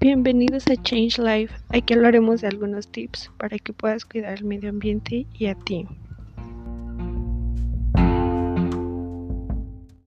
Bienvenidos a Change Life. Aquí hablaremos de algunos tips para que puedas cuidar el medio ambiente y a ti.